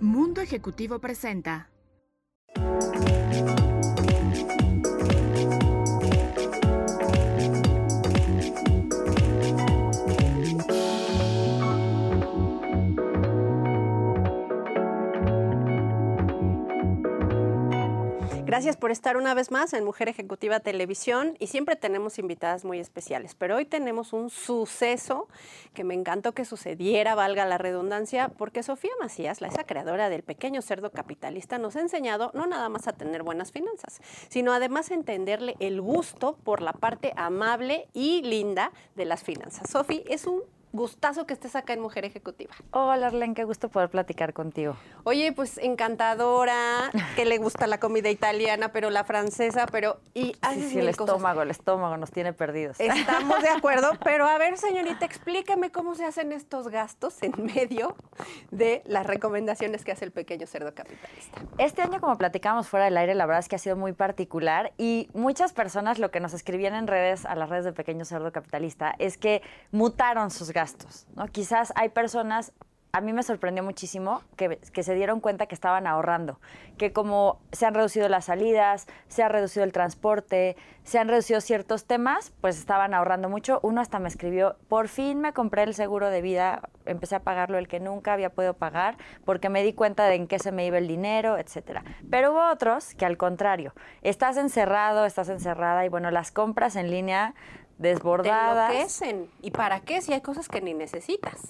Mundo Ejecutivo presenta. Gracias por estar una vez más en Mujer Ejecutiva Televisión y siempre tenemos invitadas muy especiales, pero hoy tenemos un suceso que me encantó que sucediera, valga la redundancia, porque Sofía Macías, la esa creadora del pequeño cerdo capitalista, nos ha enseñado no nada más a tener buenas finanzas, sino además a entenderle el gusto por la parte amable y linda de las finanzas. Sofía, es un gustazo que estés acá en Mujer Ejecutiva. Hola, Arlen, qué gusto poder platicar contigo. Oye, pues encantadora, que le gusta la comida italiana, pero la francesa, pero... Y sí, sí, el estómago, el estómago nos tiene perdidos. Estamos de acuerdo, pero a ver, señorita, explíqueme cómo se hacen estos gastos en medio de las recomendaciones que hace el pequeño cerdo capitalista. Este año, como platicamos fuera del aire, la verdad es que ha sido muy particular y muchas personas lo que nos escribían en redes, a las redes de Pequeño Cerdo Capitalista, es que mutaron sus gastos gastos. ¿no? Quizás hay personas, a mí me sorprendió muchísimo que, se dieron cuenta que estaban ahorrando, que como se han reducido las salidas, se ha reducido el transporte, se han reducido ciertos temas, pues estaban ahorrando mucho. Uno hasta me escribió, por fin me compré el seguro de vida, empecé a pagarlo el que nunca había podido pagar, porque me di cuenta de en qué se me iba el dinero, etcétera. Pero hubo otros que al contrario, estás encerrado, estás encerrada y bueno, las compras en línea desbordadas. Te ¿Y para qué si hay cosas que ni necesitas?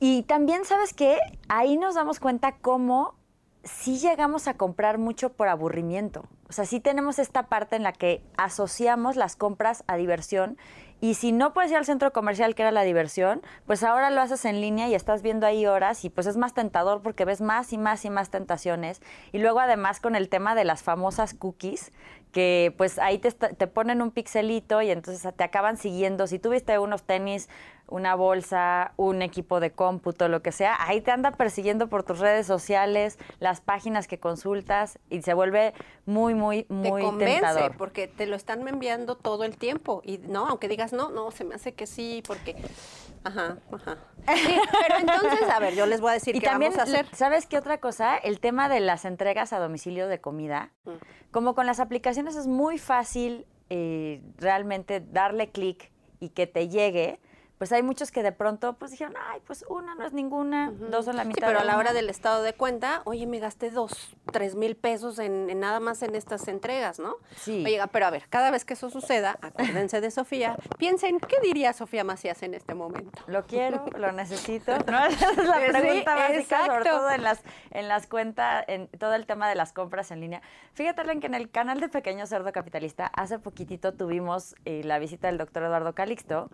Y también, ¿sabes qué? Ahí nos damos cuenta cómo sí llegamos a comprar mucho por aburrimiento. O sea, sí tenemos esta parte en la que asociamos las compras a diversión y si no puedes ir al centro comercial, que era la diversión, pues ahora lo haces en línea y estás viendo ahí horas y pues es más tentador porque ves más y más y más tentaciones. Y luego además con el tema de las famosas cookies, que pues ahí te, te ponen un pixelito y entonces te acaban siguiendo. Si tuviste unos tenis una bolsa, un equipo de cómputo, lo que sea, ahí te anda persiguiendo por tus redes sociales, las páginas que consultas y se vuelve muy, muy, muy te convence, tentador. porque te lo están enviando todo el tiempo y no, aunque digas no, no, se me hace que sí, porque, ajá, ajá. pero entonces, a ver, yo les voy a decir qué vamos a hacer. ¿Sabes qué otra cosa? El tema de las entregas a domicilio de comida. Mm. Como con las aplicaciones es muy fácil eh, realmente darle clic y que te llegue pues hay muchos que de pronto pues dijeron, ay, pues una no es ninguna, dos son la mitad. Sí, pero a la hora del estado de cuenta, oye, me gasté dos, tres mil pesos en, nada más en estas entregas, ¿no? Sí. Oye, pero a ver, cada vez que eso suceda, acuérdense de Sofía, piensen, ¿qué diría Sofía Macías en este momento? Lo quiero, lo necesito. ¿no? Esa es la pregunta básica, sobre todo en las, en las cuentas, en todo el tema de las compras en línea. Fíjate, que en el canal de Pequeño Cerdo Capitalista, hace poquitito tuvimos eh, la visita del doctor Eduardo Calixto,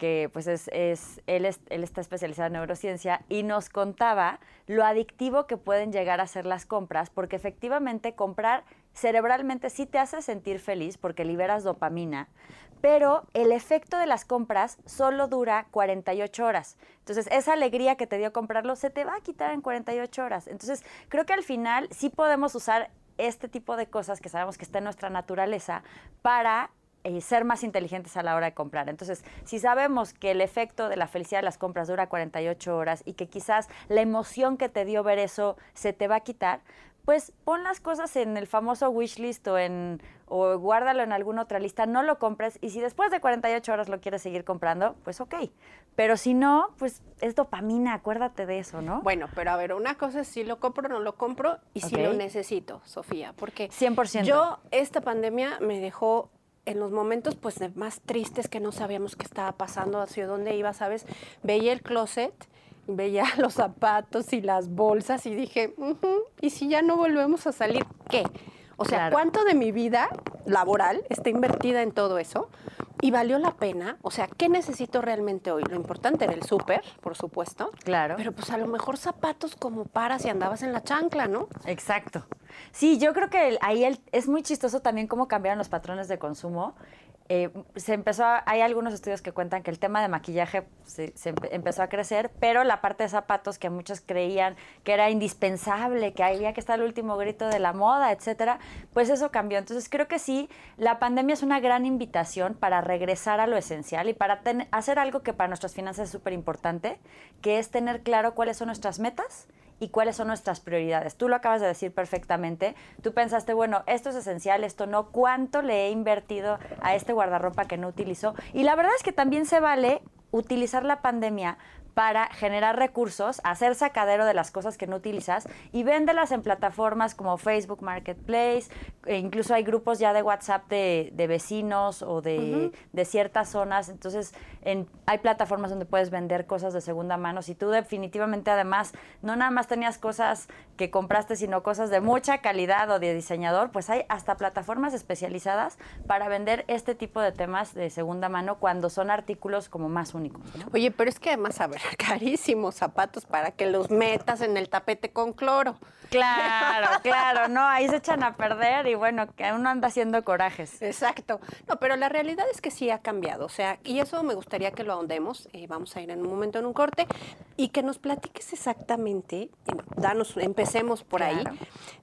que pues es, es, él, él está especializado en neurociencia y nos contaba lo adictivo que pueden llegar a ser las compras, porque efectivamente comprar cerebralmente sí te hace sentir feliz porque liberas dopamina, pero el efecto de las compras solo dura 48 horas. Entonces, esa alegría que te dio comprarlo se te va a quitar en 48 horas. Entonces, creo que al final sí podemos usar este tipo de cosas que sabemos que está en nuestra naturaleza para eh, ser más inteligentes a la hora de comprar. Entonces, si sabemos que el efecto de la felicidad de las compras dura 48 horas y que quizás la emoción que te dio ver eso se te va a quitar, pues pon las cosas en el famoso wish list o, en, o guárdalo en alguna otra lista, no lo compres y si después de 48 horas lo quieres seguir comprando, pues ok. Pero si no, pues es dopamina, acuérdate de eso, ¿no? Bueno, pero a ver, una cosa es si lo compro o no lo compro y si lo necesito, Sofía, porque 100%. yo esta pandemia me dejó en los momentos pues más tristes que no sabíamos qué estaba pasando, hacia dónde iba, ¿sabes? Veía el closet, veía los zapatos y las bolsas y dije, ¿y si ya no volvemos a salir, qué? O sea, ¿cuánto de mi vida laboral está invertida en todo eso? Y valió la pena. O sea, ¿qué necesito realmente hoy? Lo importante era el súper, por supuesto. Claro. Pero pues a lo mejor zapatos como para si andabas en la chancla, ¿no? Exacto. Sí, yo creo que ahí es muy chistoso también cómo cambiaron los patrones de consumo eh, se empezó, hay algunos estudios que cuentan que el tema de maquillaje se, empezó a crecer, pero la parte de zapatos que muchos creían que era indispensable, que había que estar el último grito de la moda, etcétera, pues eso cambió. Entonces creo que sí, la pandemia es una gran invitación para regresar a lo esencial y para hacer algo que para nuestras finanzas es súper importante, que es tener claro cuáles son nuestras metas y cuáles son nuestras prioridades. Tú lo acabas de decir perfectamente. Tú pensaste, bueno, esto es esencial, esto no. ¿Cuánto le he invertido a este guardarropa que no utilizo? Y la verdad es que también se vale utilizar la pandemia para generar recursos, hacer sacadero de las cosas que no utilizas y véndelas en plataformas como Facebook Marketplace, e incluso hay grupos ya de WhatsApp de, vecinos o de, ciertas zonas, entonces hay plataformas donde puedes vender cosas de segunda mano. Si tú definitivamente además no nada más tenías cosas que compraste, sino cosas de mucha calidad o de diseñador, pues hay hasta plataformas especializadas para vender este tipo de temas de segunda mano cuando son artículos como más únicos. Oye, pero es que además, a ver, carísimos zapatos para que los metas en el tapete con cloro. Claro, claro, no, ahí se echan a perder y bueno, que uno anda haciendo corajes. Exacto. No, pero la realidad es que sí ha cambiado, o sea, y eso me gustaría que lo ahondemos, eh, vamos a ir en un momento en un corte, y que nos platiques exactamente, danos, empecemos por ahí,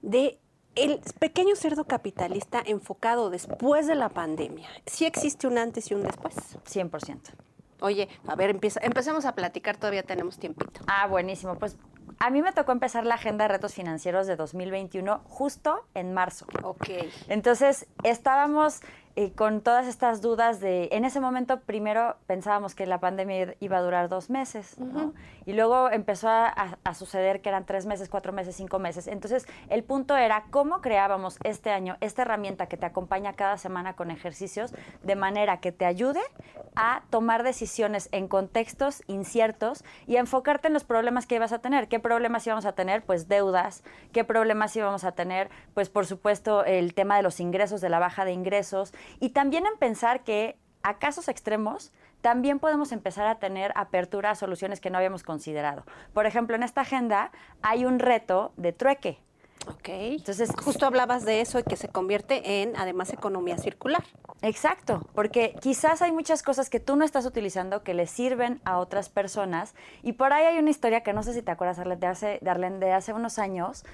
de el pequeño cerdo capitalista enfocado después de la pandemia. ¿Sí existe un antes y un después? 100%. Oye, a ver, empieza, empecemos a platicar, todavía tenemos tiempito. Ah, buenísimo. Pues a mí me tocó empezar la agenda de retos financieros de 2021 justo en marzo. Ok. Entonces, estábamos eh, con todas estas dudas de, en ese momento primero pensábamos que la pandemia iba a durar dos meses, y luego empezó a, suceder que eran tres meses, cuatro meses, cinco meses. Entonces, el punto era cómo creábamos este año esta herramienta que te acompaña cada semana con ejercicios, de manera que te ayude a tomar decisiones en contextos inciertos y a enfocarte en los problemas que ibas a tener. ¿Qué problemas íbamos a tener? Pues deudas. ¿Qué problemas íbamos a tener? Pues por supuesto el tema de los ingresos, de la baja de ingresos y también en pensar que a casos extremos también podemos empezar a tener apertura a soluciones que no habíamos considerado. Por ejemplo, en esta agenda hay un reto de trueque. Ok. Entonces, justo hablabas de eso y que se convierte en, además, economía circular. Exacto, porque quizás hay muchas cosas que tú no estás utilizando que le sirven a otras personas. Y por ahí hay una historia que no sé si te acuerdas, de hace, Darlene, de hace unos años,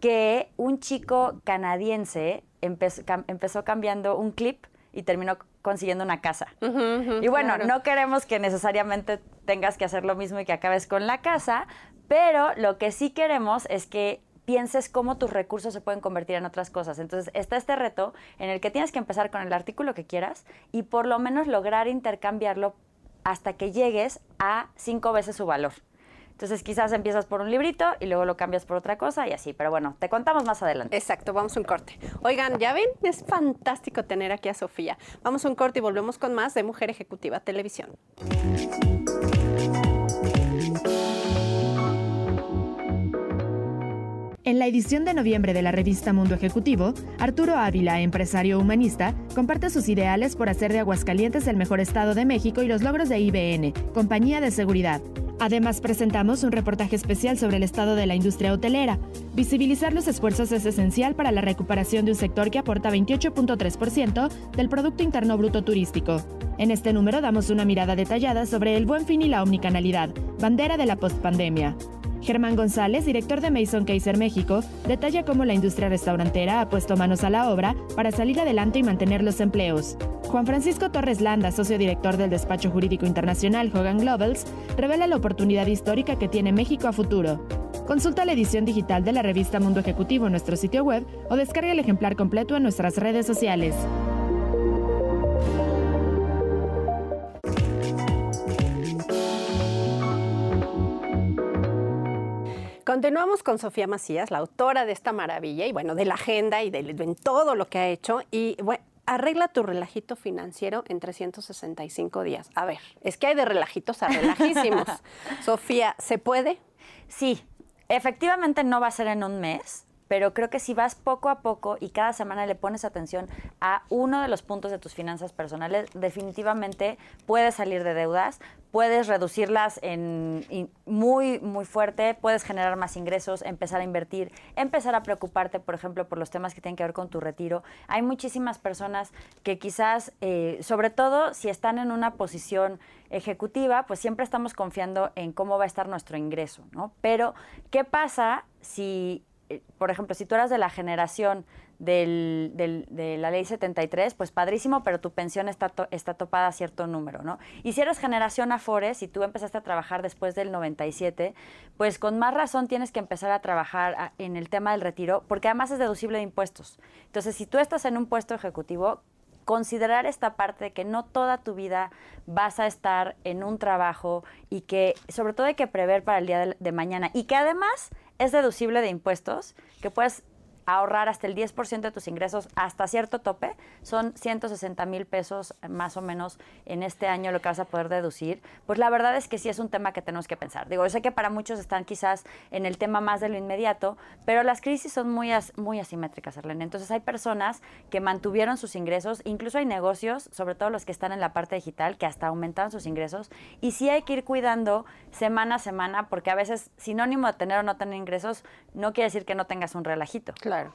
que un chico canadiense empezó cambiando un clip y terminó consiguiendo una casa. y bueno, no queremos que necesariamente tengas que hacer lo mismo y que acabes con la casa, pero lo que sí queremos es que pienses cómo tus recursos se pueden convertir en otras cosas. Entonces, está este reto en el que tienes que empezar con el artículo que quieras y por lo menos lograr intercambiarlo hasta que llegues a cinco veces su valor. Entonces quizás empiezas por un librito y luego lo cambias por otra cosa y así. Pero bueno, te contamos más adelante. Exacto, vamos a un corte. Oigan, ya ven, es fantástico tener aquí a Sofía. Vamos a un corte y volvemos con más de Mujer Ejecutiva Televisión. En la edición de noviembre de la revista Mundo Ejecutivo, Arturo Ávila, empresario humanista, comparte sus ideales por hacer de Aguascalientes el mejor estado de México y los logros de IBN, compañía de seguridad. Además, presentamos un reportaje especial sobre el estado de la industria hotelera. Visibilizar los esfuerzos es esencial para la recuperación de un sector que aporta 28.3% del Producto Interno Bruto Turístico. En este número damos una mirada detallada sobre el buen fin y la omnicanalidad, bandera de la postpandemia. Germán González, director de Mason Kaiser México, detalla cómo la industria restaurantera ha puesto manos a la obra para salir adelante y mantener los empleos. Juan Francisco Torres Landa, socio director del despacho jurídico internacional Hogan Globals, revela la oportunidad histórica que tiene México a futuro. Consulta la edición digital de la revista Mundo Ejecutivo en nuestro sitio web o descarga el ejemplar completo en nuestras redes sociales. Continuamos con Sofía Macías, la autora de esta maravilla y bueno, de la agenda y de, todo lo que ha hecho. Y bueno, arregla tu relajito financiero en 365 días. A ver, es que hay de relajitos a relajísimos. Sofía, ¿se puede? Sí, efectivamente no va a ser en un mes, pero creo que si vas poco a poco y cada semana le pones atención a uno de los puntos de tus finanzas personales, definitivamente puedes salir de deudas, puedes reducirlas en, muy, muy fuerte, puedes generar más ingresos, empezar a invertir, empezar a preocuparte, por ejemplo, por los temas que tienen que ver con tu retiro. Hay muchísimas personas que quizás, eh, sobre todo si están en una posición ejecutiva, pues siempre estamos confiando en cómo va a estar nuestro ingreso, ¿no? Pero, ¿qué pasa si por ejemplo, si tú eras de la generación de la ley 73, pues padrísimo, pero tu pensión está, está topada a cierto número, ¿no? Y si eres generación Afores y tú empezaste a trabajar después del 97, pues con más razón tienes que empezar a trabajar en el tema del retiro, porque además es deducible de impuestos. Entonces, si tú estás en un puesto ejecutivo, considerar esta parte de que no toda tu vida vas a estar en un trabajo y que sobre todo hay que prever para el día de mañana y que además es deducible de impuestos, que puedes ahorrar hasta el 10% de tus ingresos hasta cierto tope, son 160 mil pesos más o menos en este año lo que vas a poder deducir, pues la verdad es que sí es un tema que tenemos que pensar. Digo, yo sé que para muchos están quizás en el tema más de lo inmediato, pero las crisis son muy, muy asimétricas, Arlene. Entonces hay personas que mantuvieron sus ingresos, incluso hay negocios, sobre todo los que están en la parte digital, que hasta aumentaron sus ingresos, y sí hay que ir cuidando semana a semana, porque a veces sinónimo de tener o no tener ingresos no quiere decir que no tengas un relajito. Claro.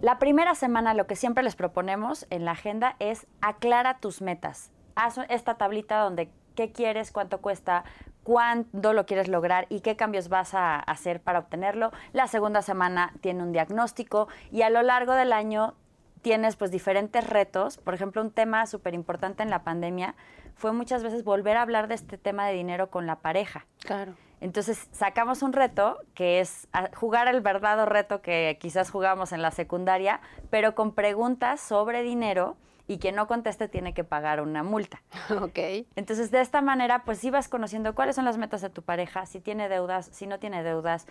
La primera semana lo que siempre les proponemos en la agenda es aclara tus metas. Haz esta tablita donde qué quieres, cuánto cuesta, cuándo lo quieres lograr y qué cambios vas a hacer para obtenerlo. La segunda semana tiene un diagnóstico y a lo largo del año tienes pues diferentes retos. Por ejemplo, un tema súper importante en la pandemia fue muchas veces volver a hablar de este tema de dinero con la pareja. Claro. Entonces sacamos un reto que es jugar el verdadero reto que quizás jugamos en la secundaria, pero con preguntas sobre dinero y quien no conteste tiene que pagar una multa. Ok. Entonces, de esta manera, pues ibas conociendo cuáles son las metas de tu pareja, si tiene deudas, si no tiene deudas,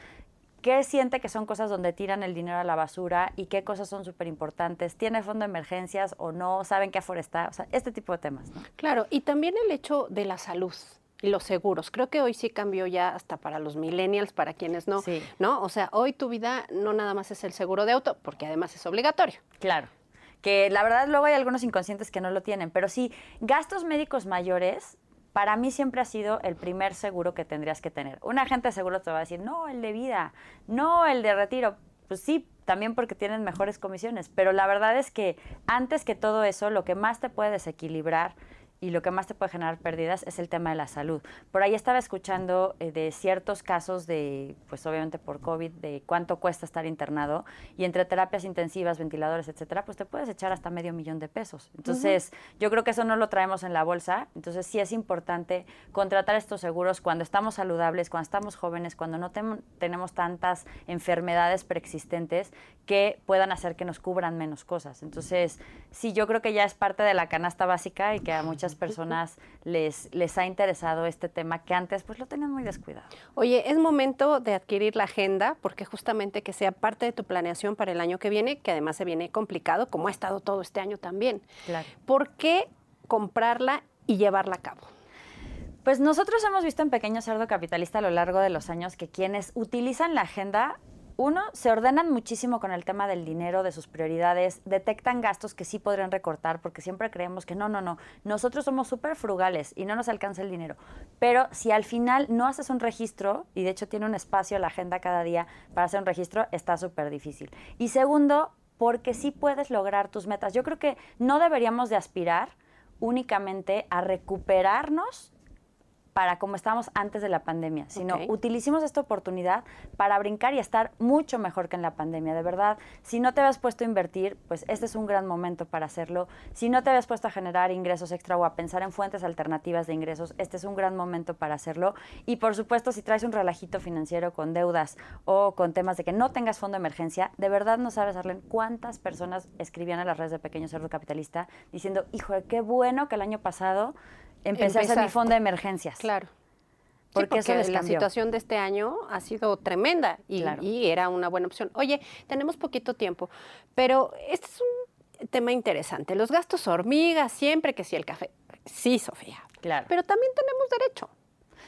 qué siente que son cosas donde tiran el dinero a la basura y qué cosas son súper importantes, tiene fondo de emergencias o no, saben qué aforestar, o sea, este tipo de temas. Claro, y también el hecho de la salud y los seguros. Creo que hoy sí cambió ya hasta para los millennials, para quienes no, ¿no? O sea, hoy tu vida no nada más es el seguro de auto, porque además es obligatorio. Claro. Que la verdad luego hay algunos inconscientes que no lo tienen, pero sí, gastos médicos mayores para mí siempre ha sido el primer seguro que tendrías que tener. Un agente de seguro te va a decir, no, el de vida, no, el de retiro. Pues sí, también porque tienen mejores comisiones, pero la verdad es que antes que todo eso, lo que más te puede desequilibrar y lo que más te puede generar pérdidas es el tema de la salud. Por ahí estaba escuchando eh, de ciertos casos de, pues obviamente por COVID, de cuánto cuesta estar internado y entre terapias intensivas, ventiladores, etcétera, pues te puedes echar hasta medio millón de pesos. Entonces, yo creo que eso no lo traemos en la bolsa. Entonces, sí es importante contratar estos seguros cuando estamos saludables, cuando estamos jóvenes, cuando no tenemos tantas enfermedades preexistentes que puedan hacer que nos cubran menos cosas. Entonces, sí, yo creo que ya es parte de la canasta básica y que a muchas personas les, les ha interesado este tema que antes pues lo tenían muy descuidado. Oye, es momento de adquirir la agenda porque justamente que sea parte de tu planeación para el año que viene, que además se viene complicado, como ha estado todo este año también. Claro. ¿Por qué comprarla y llevarla a cabo? Pues nosotros hemos visto en Pequeño Cerdo Capitalista a lo largo de los años que quienes utilizan la agenda uno, se ordenan muchísimo con el tema del dinero, de sus prioridades, detectan gastos que sí podrían recortar, porque siempre creemos que no, no, no, nosotros somos súper frugales y no nos alcanza el dinero. Pero si al final no haces un registro, y de hecho tiene un espacio la agenda cada día para hacer un registro, está súper difícil. Y segundo, porque sí puedes lograr tus metas. Yo creo que no deberíamos de aspirar únicamente a recuperarnos para como estábamos antes de la pandemia, sino utilicemos esta oportunidad para brincar y estar mucho mejor que en la pandemia. De verdad, si no te habías puesto a invertir, pues este es un gran momento para hacerlo. Si no te habías puesto a generar ingresos extra o a pensar en fuentes alternativas de ingresos, este es un gran momento para hacerlo. Y por supuesto, si traes un relajito financiero con deudas o con temas de que no tengas fondo de emergencia, de verdad no sabes, Arlen, cuántas personas escribían a las redes de Pequeño Cerdo Capitalista diciendo, hijo, qué bueno que el año pasado empecé a hacer mi fondo de emergencias. Claro. Porque, la situación de este año ha sido tremenda y, y, era una buena opción. Oye, tenemos poquito tiempo, pero este es un tema interesante. Los gastos hormigas, siempre que sí el café. Sí, Sofía. Claro. Pero también tenemos derecho.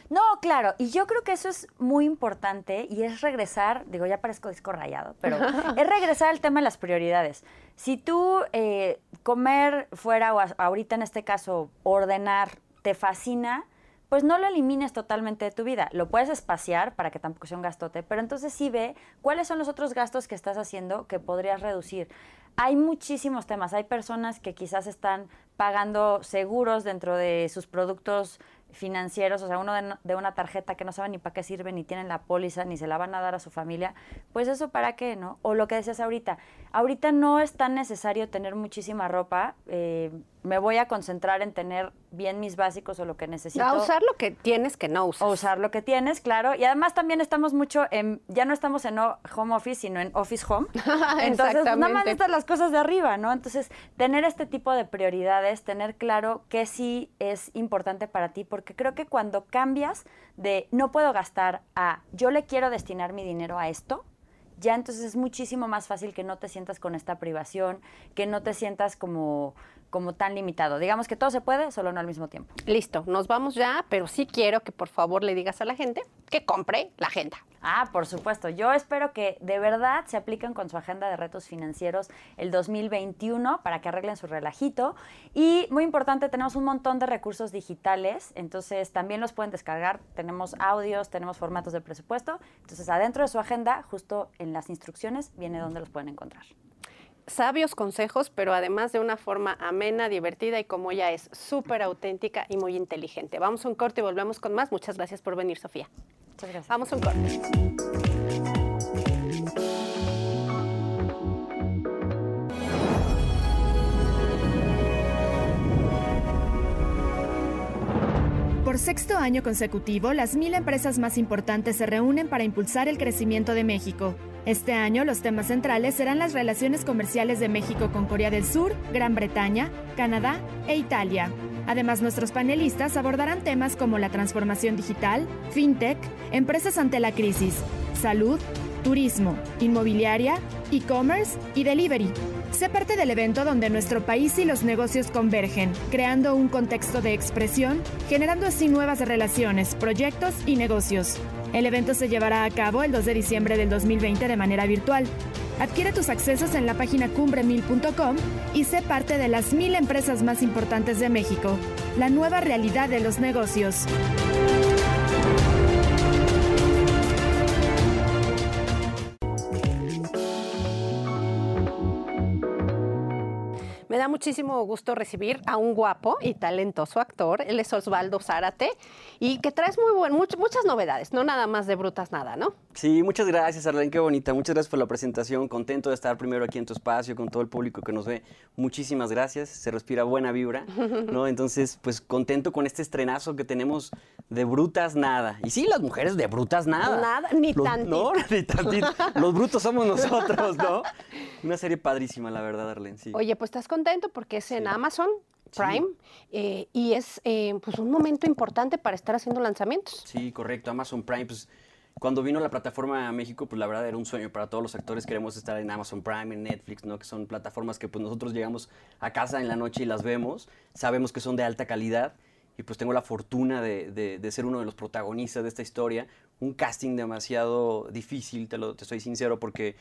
No, claro, y yo creo que eso es muy importante y es regresar, digo, ya parezco disco rayado, pero es regresar al tema de las prioridades. Si tú eh, comer fuera o ahorita en este caso ordenar te fascina, pues no lo elimines totalmente de tu vida. Lo puedes espaciar para que tampoco sea un gastote, pero entonces sí ve cuáles son los otros gastos que estás haciendo que podrías reducir. Hay muchísimos temas. Hay personas que quizás están pagando seguros dentro de sus productos financieros, o sea, uno de, una tarjeta que no sabe ni para qué sirve, ni tienen la póliza, ni se la van a dar a su familia, pues eso para qué, ¿no? O lo que decías ahorita, ahorita no es tan necesario tener muchísima ropa, eh, me voy a concentrar en tener bien mis básicos o lo que necesito. A usar lo que tienes que no usas. O usar lo que tienes, claro. Y además también estamos mucho en, ya no estamos en home office, sino en office home. Entonces, nada más necesitas las cosas de arriba, ¿no? Entonces, tener este tipo de prioridades, tener claro qué sí es importante para ti, porque creo que cuando cambias de no puedo gastar a yo le quiero destinar mi dinero a esto, ya entonces es muchísimo más fácil que no te sientas con esta privación, que no te sientas como como tan limitado. Digamos que todo se puede, solo no al mismo tiempo. Listo, nos vamos ya, pero sí quiero que por favor le digas a la gente que compre la agenda. Ah, por supuesto. Yo espero que de verdad se apliquen con su agenda de retos financieros el 2021 para que arreglen su relajito. Y muy importante, tenemos un montón de recursos digitales, entonces también los pueden descargar. Tenemos audios, tenemos formatos de presupuesto. Entonces, adentro de su agenda, justo en las instrucciones, viene donde los pueden encontrar sabios consejos, pero además de una forma amena, divertida y como ella es súper auténtica y muy inteligente. Vamos a un corte y volvemos con más. Muchas gracias por venir, Sofía. Muchas gracias. Vamos a un corte. Por sexto año consecutivo, las mil empresas más importantes se reúnen para impulsar el crecimiento de México. Este año los temas centrales serán las relaciones comerciales de México con Corea del Sur, Gran Bretaña, Canadá e Italia. Además, nuestros panelistas abordarán temas como la transformación digital, fintech, empresas ante la crisis, salud, turismo, inmobiliaria, e-commerce y delivery. Sé parte del evento donde nuestro país y los negocios convergen, creando un contexto de expresión, generando así nuevas relaciones, proyectos y negocios. El evento se llevará a cabo el 2 de diciembre del 2020 de manera virtual. Adquiere tus accesos en la página cumbremil.com y sé parte de las mil empresas más importantes de México. La nueva realidad de los negocios. Da muchísimo gusto recibir a un guapo y talentoso actor. Él es Osvaldo Zárate y que traes muy buen, muchas novedades, no nada más de brutas nada, ¿no? Sí, muchas gracias, Arlene, qué bonita. Muchas gracias por la presentación. Contento de estar primero aquí en tu espacio con todo el público que nos ve. Muchísimas gracias. Se respira buena vibra, ¿no? Entonces, pues contento con este estrenazo que tenemos de brutas nada. Y sí, las mujeres de brutas nada. Nada, ni tantito. No, ni tantito. Los brutos somos nosotros, ¿no? Una serie padrísima, la verdad, Arlene, sí. Oye, pues estás contento porque es en Amazon Prime eh, y es eh, pues un momento importante para estar haciendo lanzamientos. Sí, correcto. Amazon Prime, pues cuando vino la plataforma a México, pues la verdad era un sueño para todos los actores. Queremos estar en Amazon Prime, en Netflix, ¿no? Que son plataformas que pues nosotros llegamos a casa en la noche y las vemos. Sabemos que son de alta calidad y pues tengo la fortuna de, de, ser uno de los protagonistas de esta historia. Un casting demasiado difícil, te, lo, te soy sincero, porque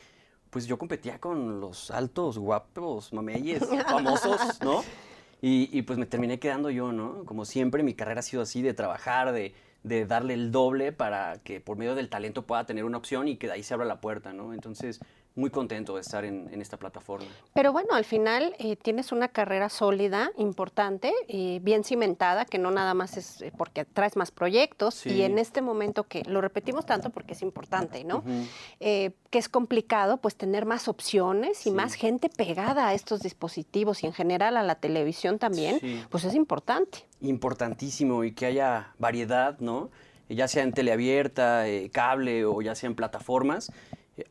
pues yo competía con los altos, guapos, mameyes, famosos, ¿no? Y, y, pues me terminé quedando yo, ¿no? Como siempre, mi carrera ha sido así, de trabajar, de, de darle el doble para que por medio del talento pueda tener una opción y que de ahí se abra la puerta, ¿no? Entonces, muy contento de estar en, esta plataforma. Pero bueno, al final eh, tienes una carrera sólida, importante, y bien cimentada, que no nada más es eh, porque traes más proyectos y en este momento que lo repetimos tanto porque es importante, ¿no? Eh, que es complicado, pues tener más opciones y más gente pegada a estos dispositivos y en general a la televisión también, pues es importante. Importantísimo y que haya variedad, ¿no? Ya sea en teleabierta, cable o ya sea en plataformas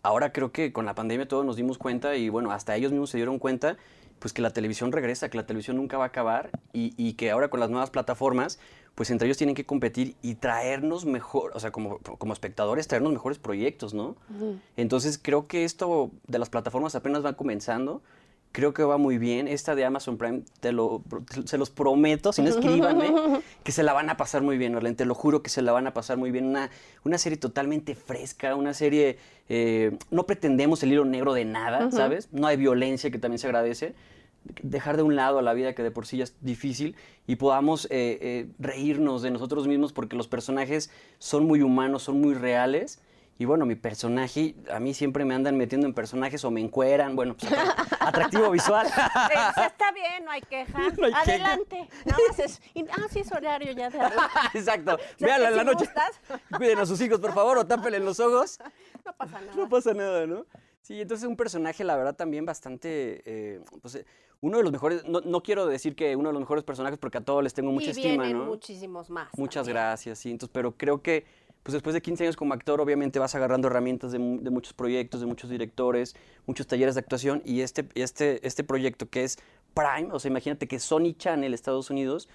Ahora creo que con la pandemia todos nos dimos cuenta y bueno, hasta ellos mismos se dieron cuenta pues que la televisión regresa, que la televisión nunca va a acabar y, que ahora con las nuevas plataformas, pues entre ellos tienen que competir y traernos mejor, o sea, como, como espectadores, traernos mejores proyectos, ¿no? Entonces creo que esto de las plataformas apenas va comenzando creo que va muy bien. Esta de Amazon Prime, te lo, se los prometo, si no escríbanme, que se la van a pasar muy bien, Orlen, te lo juro que se la van a pasar muy bien. Una, una serie totalmente fresca, una serie, eh, no pretendemos el hilo negro de nada, ¿sabes? No hay violencia, que también se agradece. Dejar de un lado a la vida que de por sí ya es difícil y podamos eh, eh, reírnos de nosotros mismos porque los personajes son muy humanos, son muy reales Y bueno, mi personaje, a mí siempre me andan metiendo en personajes o me encueran, bueno, pues, atractivo visual. está bien, no hay queja. Adelante. Nada más es, ah, sí es horario ya de Exacto. Véanla en la noche. Cuiden a sus hijos, por favor, o tápenle los ojos. No pasa nada. No pasa nada, ¿no? Sí, entonces un personaje, la verdad, también bastante, eh, pues, uno de los mejores, no, quiero decir que uno de los mejores personajes porque a todos les tengo mucha y estima, vienen muchísimos más. Muchas gracias, sí, entonces, pero creo que pues después de 15 años como actor, obviamente vas agarrando herramientas de, muchos proyectos, de muchos directores, muchos talleres de actuación, y este, este, este proyecto que es Prime, o sea, imagínate que Sony Channel, Estados Unidos,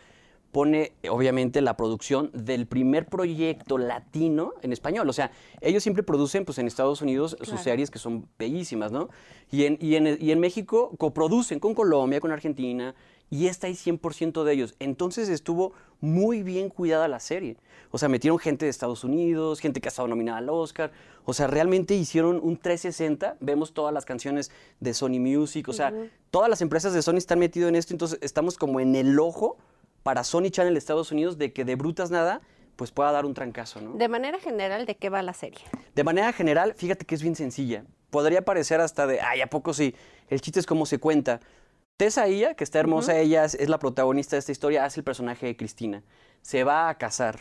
pone obviamente la producción del primer proyecto latino en español. O sea, ellos siempre producen pues en Estados Unidos sus series que son bellísimas, ¿no? Y en, y en, y en México coproducen con Colombia, con Argentina, y esta es 100% de ellos. Entonces estuvo muy bien cuidada la serie. O sea, metieron gente de Estados Unidos, gente que ha estado nominada al Oscar. O sea, realmente hicieron un 360. Vemos todas las canciones de Sony Music. O sea, todas las empresas de Sony están metidas en esto. Entonces estamos como en el ojo para Sony Channel de Estados Unidos de que de brutas nada pues pueda dar un trancazo, ¿no? De manera general, ¿de qué va la serie? De manera general, fíjate que es bien sencilla. Podría parecer hasta de, ay, ¿a poco sí? El chiste es cómo se cuenta. Tessa ella, que está hermosa, ella es, la protagonista de esta historia, hace el personaje de Cristina. Se va a casar.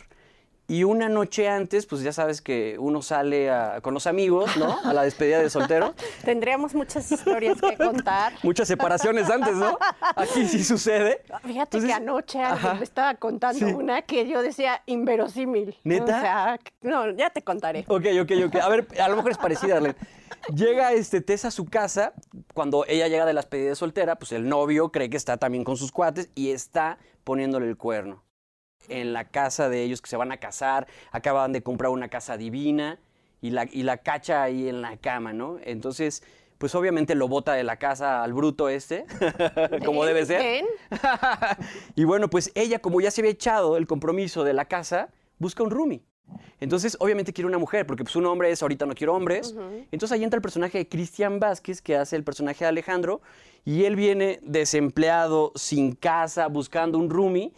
Y una noche antes, pues ya sabes que uno sale con los amigos, ¿no? A la despedida de soltero. Tendríamos muchas historias que contar. Muchas separaciones antes, ¿no? Aquí sí sucede. Fíjate que anoche me estaba contando una que yo decía inverosímil. ¿Neta? O sea, no, ya te contaré. Ok, ok, ok. A ver, a lo mejor es parecida, Llega este Tessa a su casa, cuando ella llega de la despedida de soltera, pues el novio cree que está también con sus cuates y está poniéndole el cuerno. En la casa de ellos que se van a casar, acaban de comprar una casa divina y la, y la cacha ahí en la cama, ¿no? Entonces, pues obviamente lo bota de la casa al bruto este, como debe ser. y bueno, pues ella, como ya se había echado el compromiso de la casa, busca un roomie. Entonces, obviamente quiere una mujer, porque pues un hombre es ahorita no quiero hombres. Entonces ahí entra el personaje de Cristian Vázquez, que hace el personaje de Alejandro, y él viene desempleado, sin casa, buscando un roomie,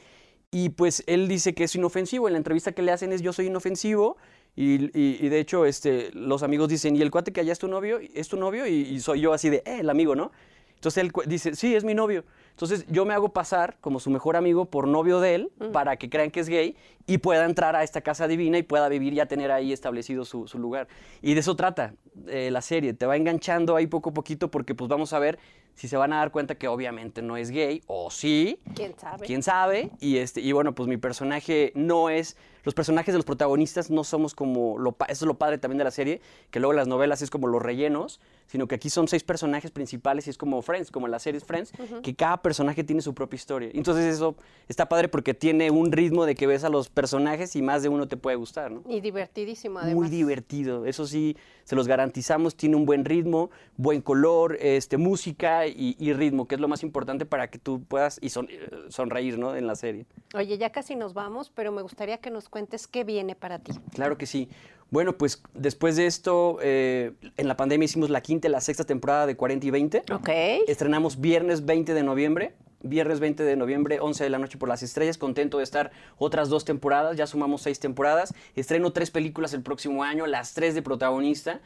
y pues él dice que es inofensivo. En la entrevista que le hacen es yo soy inofensivo, y, de hecho este, los amigos dicen, ¿y el cuate que allá es tu novio? ¿Es tu novio? Y, y soy yo así de, eh, el amigo, ¿no? Entonces él dice, sí, es mi novio. Entonces yo me hago pasar como su mejor amigo por novio de él para que crean que es gay y pueda entrar a esta casa divina y pueda vivir y tener ahí establecido su, lugar. Y de eso trata eh, la serie. Te va enganchando ahí poco a poquito porque pues vamos a ver si se van a dar cuenta que obviamente no es gay o sí. ¿Quién sabe? ¿Quién sabe? Y, este, y bueno, pues mi personaje no es los personajes de los protagonistas no somos como, lo, eso es lo padre también de la serie, que luego las novelas es como los rellenos, sino que aquí son seis personajes principales y es como Friends, como las series Friends, que cada personaje tiene su propia historia. Entonces eso está padre porque tiene un ritmo de que ves a los personajes y más de uno te puede gustar, ¿no? Y divertidísimo además. Muy divertido, eso sí, se los garantizamos, tiene un buen ritmo, buen color, este, música y, ritmo, que es lo más importante para que tú puedas y son, eh, sonreír, ¿no? En la serie. Oye, ya casi nos vamos, pero me gustaría que nos cuentes qué viene para ti. Claro que sí. Bueno, pues después de esto, eh, en la pandemia hicimos la quinta y la sexta temporada de 40 y 20. Ok. Estrenamos viernes 20 de noviembre. Viernes 20 de noviembre, 11 de la noche por las estrellas. Contento de estar otras dos temporadas. Ya sumamos seis temporadas. Estreno tres películas el próximo año, las tres de protagonista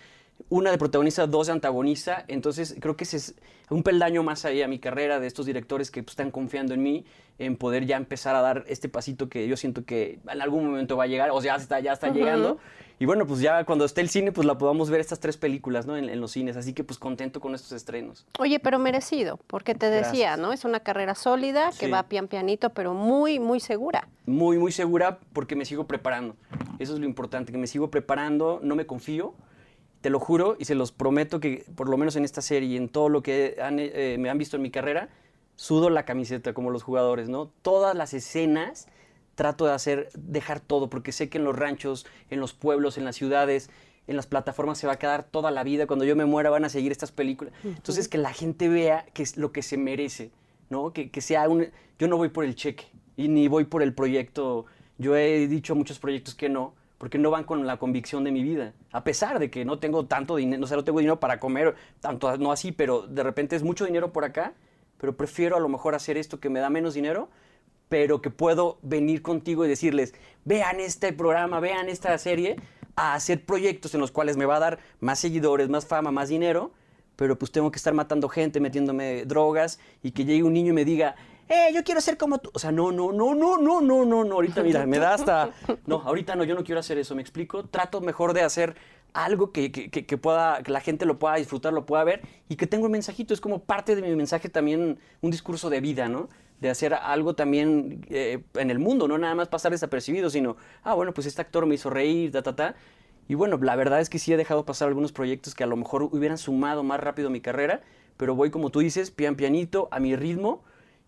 una de protagonista, dos de antagonista. Entonces creo que ese es un peldaño más ahí a mi carrera de estos directores que pues, están confiando en mí, en poder ya empezar a dar este pasito que yo siento que en algún momento va a llegar, o sea, ya está, ya está llegando. Y bueno, pues ya cuando esté el cine, pues la podamos ver estas tres películas, ¿no? En, los cines. Así que pues contento con estos estrenos. Oye, pero merecido, porque te decía, ¿no? Es una carrera sólida, que va pian pianito, pero muy, muy segura. Muy, muy segura porque me sigo preparando. Eso es lo importante, que me sigo preparando, no me confío te lo juro y se los prometo que por lo menos en esta serie y en todo lo que eh, me han visto en mi carrera, sudo la camiseta como los jugadores, ¿no? Todas las escenas trato de hacer, dejar todo, porque sé que en los ranchos, en los pueblos, en las ciudades, en las plataformas se va a quedar toda la vida. Cuando yo me muera van a seguir estas películas. Entonces que la gente vea que es lo que se merece, ¿no? Que, que sea un... Yo no voy por el cheque y ni voy por el proyecto. Yo he dicho a muchos proyectos que no, porque no van con la convicción de mi vida. A pesar de que no tengo tanto dinero, o sea, no tengo dinero para comer, tanto no así, pero de repente es mucho dinero por acá, pero prefiero a lo mejor hacer esto que me da menos dinero, pero que puedo venir contigo y decirles, vean este programa, vean esta serie, a hacer proyectos en los cuales me va a dar más seguidores, más fama, más dinero, pero pues tengo que estar matando gente, metiéndome drogas y que llegue un niño y me diga, eh, yo quiero ser como tú. O sea, no, no, no, no, no, no, no, no. Ahorita, mira, me da hasta. No, ahorita no, yo no quiero hacer eso, ¿me explico? Trato mejor de hacer algo que, que, que, pueda, que la gente lo pueda disfrutar, lo pueda ver y que tenga un mensajito. Es como parte de mi mensaje también, un discurso de vida, ¿no? De hacer algo también eh, en el mundo, no nada más pasar desapercibido, sino, ah, bueno, pues este actor me hizo reír, ta, ta, ta. Y bueno, la verdad es que sí he dejado pasar algunos proyectos que a lo mejor hubieran sumado más rápido mi carrera, pero voy como tú dices, pian pianito, a mi ritmo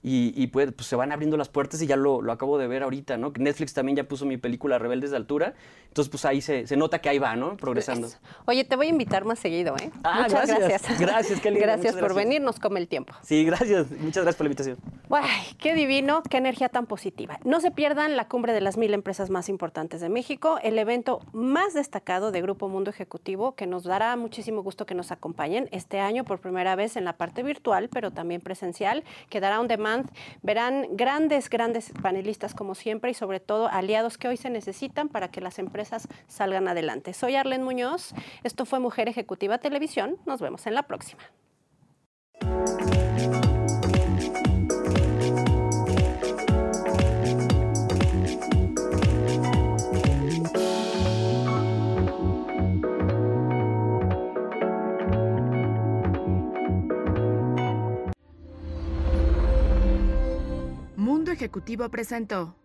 y, pues, pues, se van abriendo las puertas y ya lo, lo, acabo de ver ahorita, ¿no? Netflix también ya puso mi película Rebeldes de Altura, entonces pues ahí se, se nota que ahí va, ¿no? Progresando. Oye, te voy a invitar más seguido, ¿eh? Ah, muchas gracias. Gracias, gracias qué lindo, Gracias por venir, nos come el tiempo. Sí, gracias, muchas gracias por la invitación. Ay, qué divino, qué energía tan positiva. No se pierdan la cumbre de las mil empresas más importantes de México, el evento más destacado de Grupo Mundo Ejecutivo, que nos dará muchísimo gusto que nos acompañen este año por primera vez en la parte virtual, pero también presencial. Quedará on Verán grandes, grandes panelistas como siempre y sobre todo aliados que hoy se necesitan para que las empresas salgan adelante. Soy Arlen Muñoz, esto fue Mujer Ejecutiva Televisión, nos vemos en la próxima. Ejecutivo presentó.